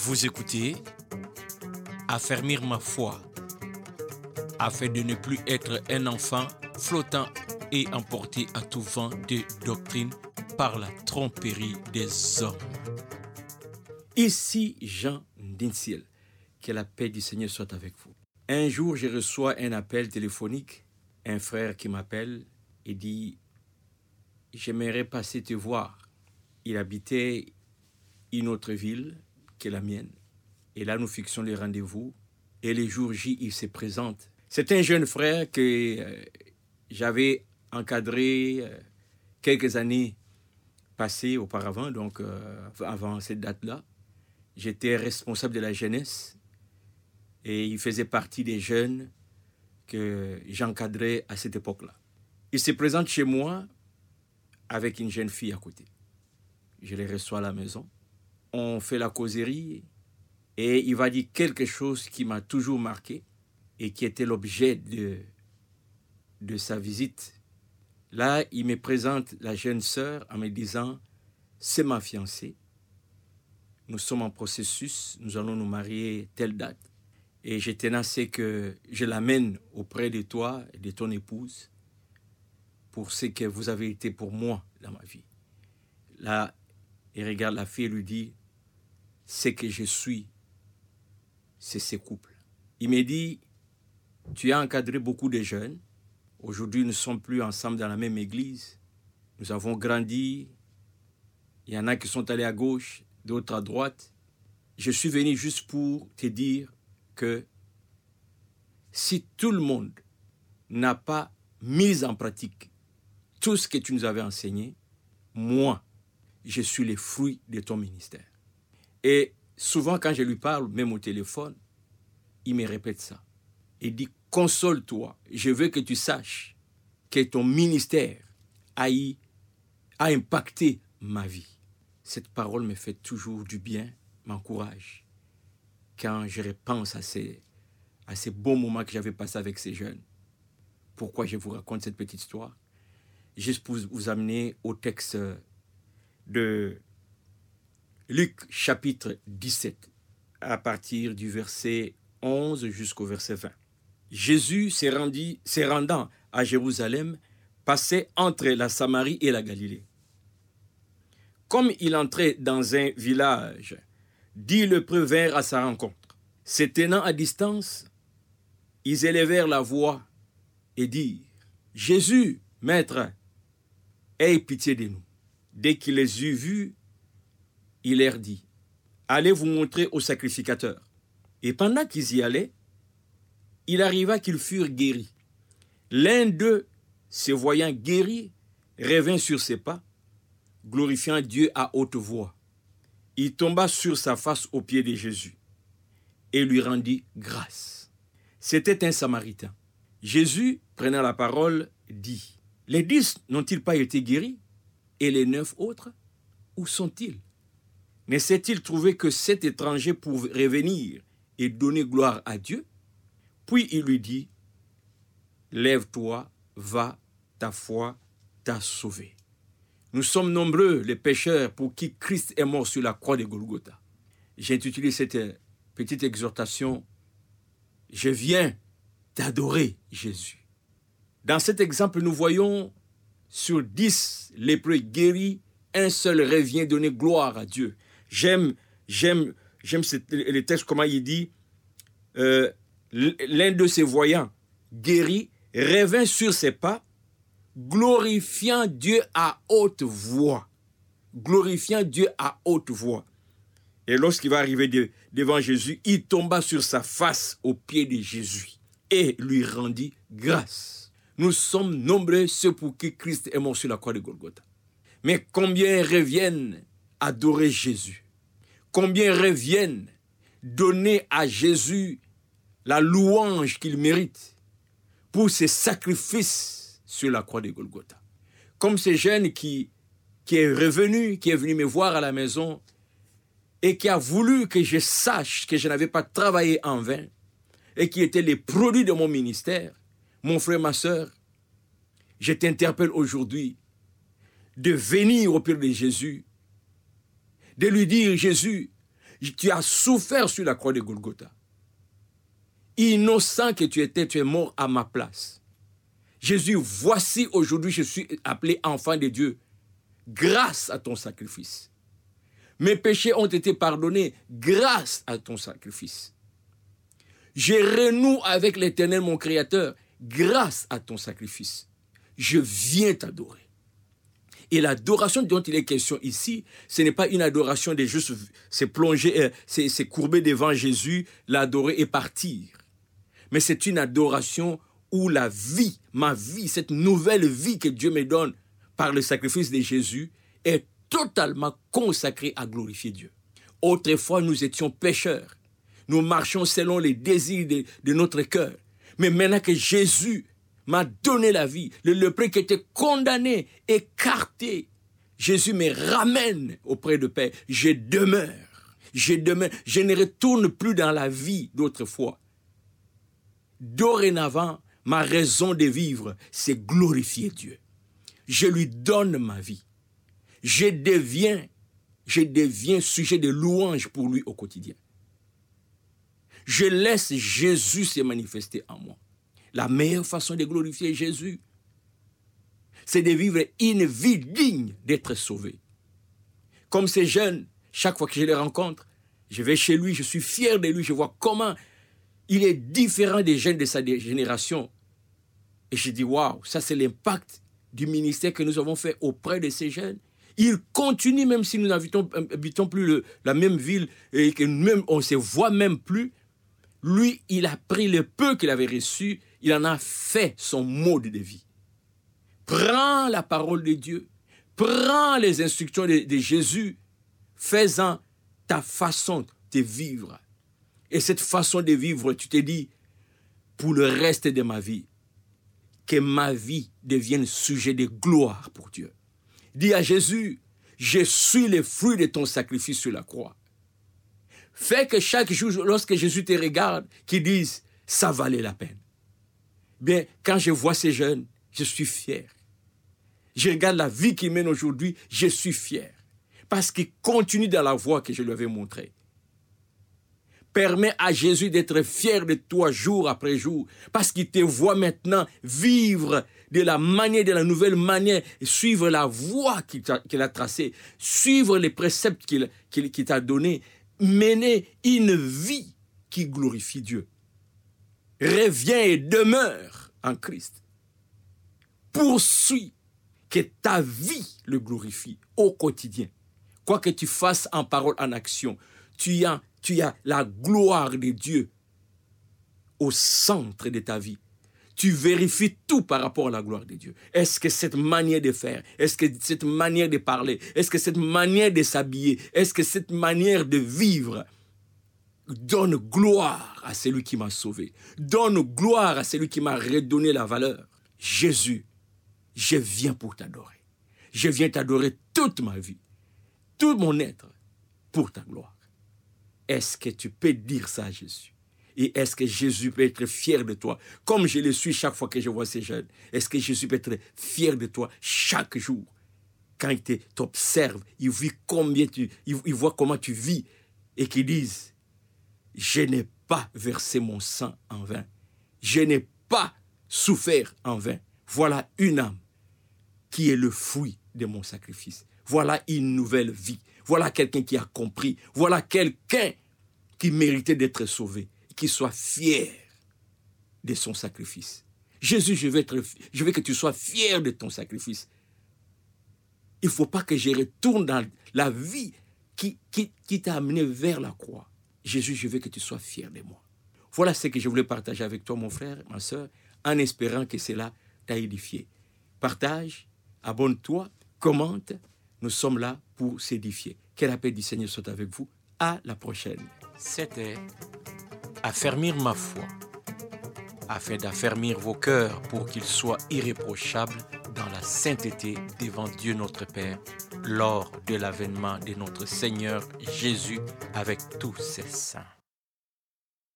Vous écoutez Affermir ma foi afin de ne plus être un enfant flottant et emporté à tout vent de doctrine par la tromperie des hommes. Ici Jean Dinsiel. Que la paix du Seigneur soit avec vous. Un jour, je reçois un appel téléphonique, un frère qui m'appelle et dit J'aimerais passer te voir. Il habitait une autre ville que la mienne. Et là, nous fixons les rendez-vous. Et les jours J, il se présente. C'est un jeune frère que euh, j'avais encadré euh, quelques années passées auparavant, donc euh, avant cette date-là. J'étais responsable de la jeunesse et il faisait partie des jeunes que j'encadrais à cette époque-là. Il se présente chez moi avec une jeune fille à côté. Je les reçois à la maison. On fait la causerie et il va dire quelque chose qui m'a toujours marqué et qui était l'objet de, de sa visite. Là, il me présente la jeune sœur en me disant, c'est ma fiancée. Nous sommes en processus, nous allons nous marier telle date. Et je tenace que je l'amène auprès de toi et de ton épouse pour ce que vous avez été pour moi dans ma vie. Là, il regarde la fille et lui dit, ce que je suis, c'est ce couple. Il me dit, tu as encadré beaucoup de jeunes. Aujourd'hui, nous ne sommes plus ensemble dans la même église. Nous avons grandi. Il y en a qui sont allés à gauche, d'autres à droite. Je suis venu juste pour te dire que si tout le monde n'a pas mis en pratique tout ce que tu nous avais enseigné, moi, je suis le fruit de ton ministère. Et souvent, quand je lui parle, même au téléphone, il me répète ça. Il dit, console-toi, je veux que tu saches que ton ministère a, a impacté ma vie. Cette parole me fait toujours du bien, m'encourage. Quand je repense à ces, à ces beaux moments que j'avais passés avec ces jeunes. Pourquoi je vous raconte cette petite histoire? Juste pour vous amener au texte de Luc chapitre 17, à partir du verset 11 jusqu'au verset 20. Jésus s'est rendant à Jérusalem, passait entre la Samarie et la Galilée. Comme il entrait dans un village, dix lépreux vinrent à sa rencontre. Se tenant à distance, ils élevèrent la voix et dirent Jésus, Maître, aie pitié de nous. Dès qu'il les eut vus, il leur dit Allez vous montrer au sacrificateur. Et pendant qu'ils y allaient, il arriva qu'ils furent guéris. L'un d'eux, se voyant guéri, revint sur ses pas, glorifiant Dieu à haute voix. Il tomba sur sa face aux pieds de Jésus et lui rendit grâce. C'était un Samaritain. Jésus, prenant la parole, dit, Les dix n'ont-ils pas été guéris? Et les neuf autres, où sont-ils? Ne s'est-il trouvé que cet étranger pour revenir et donner gloire à Dieu? Puis il lui dit, Lève-toi, va, ta foi t'a sauvé. Nous sommes nombreux, les pécheurs, pour qui Christ est mort sur la croix de Golgotha. J'ai intitulé cette petite exhortation, Je viens t'adorer, Jésus. Dans cet exemple, nous voyons sur dix lépreux guéris, un seul revient donner gloire à Dieu. J'aime, j'aime, j'aime le texte, comment il dit, euh, l'un de ses voyants, guéri, revint sur ses pas, glorifiant Dieu à haute voix. Glorifiant Dieu à haute voix. Et lorsqu'il va arriver devant Jésus, il tomba sur sa face aux pieds de Jésus et lui rendit grâce. Nous sommes nombreux ceux pour qui Christ est mort sur la croix de Golgotha. Mais combien reviennent adorer Jésus Combien reviennent donner à Jésus la louange qu'il mérite pour ses sacrifices sur la croix de Golgotha. Comme ce jeune qui, qui est revenu, qui est venu me voir à la maison et qui a voulu que je sache que je n'avais pas travaillé en vain et qui était les produits de mon ministère, mon frère, ma soeur, je t'interpelle aujourd'hui de venir au Père de Jésus, de lui dire, Jésus, Tu as souffert sur la croix de Golgotha. Innocent que tu étais, tu es mort à ma place. Jésus, voici aujourd'hui, je suis appelé enfant de Dieu grâce à ton sacrifice. Mes péchés ont été pardonnés grâce à ton sacrifice. Je renoue avec l'Éternel, mon Créateur, grâce à ton sacrifice. Je viens t'adorer. Et l'adoration dont il est question ici, ce n'est pas une adoration de juste c'est plonger, euh, c'est courber devant Jésus, l'adorer et partir. Mais c'est une adoration où la vie, ma vie, cette nouvelle vie que Dieu me donne par le sacrifice de Jésus, est totalement consacrée à glorifier Dieu. Autrefois, nous étions pécheurs. Nous marchions selon les désirs de, notre cœur. Mais maintenant que Jésus m'a donné la vie, le lépreux qui était condamné, écarté, Jésus me ramène auprès de Père. Je demeure. Je ne retourne plus dans la vie d'autrefois. Dorénavant, ma raison de vivre, c'est glorifier Dieu. Je lui donne ma vie. Je deviens, je deviens sujet de louange pour lui au quotidien. Je laisse Jésus se manifester en moi. La meilleure façon de glorifier Jésus, c'est de vivre une vie digne d'être sauvé. Comme ces jeunes, chaque fois que je les rencontre, je vais chez lui, je suis fier de lui, je vois comment il est différent des jeunes de sa génération. Et je dis, waouh, ça c'est l'impact du ministère que nous avons fait auprès de ces jeunes. Il continue, même si nous n'habitons plus la même ville et que même on ne se voit même plus. Lui, il a pris le peu qu'il avait reçu, il en a fait son mode de vie. Prends la parole de Dieu, prends les instructions de, Jésus, fais-en ta façon de vivre. Et cette façon de vivre, tu te dis, pour le reste de ma vie, que ma vie devienne sujet de gloire pour Dieu. Dis à Jésus, je suis le fruit de ton sacrifice sur la croix. Fais que chaque jour, lorsque Jésus te regarde, qu'il dise, ça valait la peine. Bien, quand je vois ces jeunes, je suis fier. Je regarde la vie qu'ils mènent aujourd'hui, je suis fier. Parce qu'ils continuent dans la voie que je lui avais montrée. Permets à Jésus d'être fier de toi jour après jour, parce qu'il te voit maintenant vivre de la manière, de la nouvelle manière, suivre la voie qu'il a, tracée, suivre les préceptes qu'il t'a donnés, mener une vie qui glorifie Dieu. Reviens et demeure en Christ. Poursuis que ta vie le glorifie au quotidien. Quoi que tu fasses en parole, en action, tu as tu as la gloire de Dieu au centre de ta vie. Tu vérifies tout par rapport à la gloire de Dieu. Est-ce que cette manière de faire, est-ce que cette manière de parler, est-ce que cette manière de s'habiller, est-ce que cette manière de vivre donne gloire à celui qui m'a sauvé, donne gloire à celui qui m'a redonné la valeur. Jésus, je viens pour t'adorer. Je viens t'adorer toute ma vie, tout mon être, pour ta gloire. Est-ce que tu peux dire ça à Jésus? Et est-ce que Jésus peut être fier de toi? Comme je le suis chaque fois que je vois ces jeunes. Est-ce que Jésus peut être fier de toi chaque jour? Quand il t'observe, il voit combien tu, il voit comment tu vis et qu'il dise, je n'ai pas versé mon sang en vain. Je n'ai pas souffert en vain. Voilà une âme qui est le fruit de mon sacrifice. Voilà une nouvelle vie. Voilà quelqu'un qui a compris. Voilà quelqu'un qui méritait d'être sauvé, qui soit fier de son sacrifice. Jésus, je veux, que tu sois fier de ton sacrifice. Il ne faut pas que je retourne dans la vie qui t'a amené vers la croix. Jésus, je veux que tu sois fier de moi. Voilà ce que je voulais partager avec toi, mon frère, ma soeur, en espérant que cela t'a édifié. Partage, abonne-toi, commente. Nous sommes là pour s'édifier. Que la paix du Seigneur soit avec vous. À la prochaine. C'était affermir ma foi, afin d'affermir vos cœurs pour qu'ils soient irréprochables dans la sainteté devant Dieu notre Père lors de l'avènement de notre Seigneur Jésus avec tous ses saints.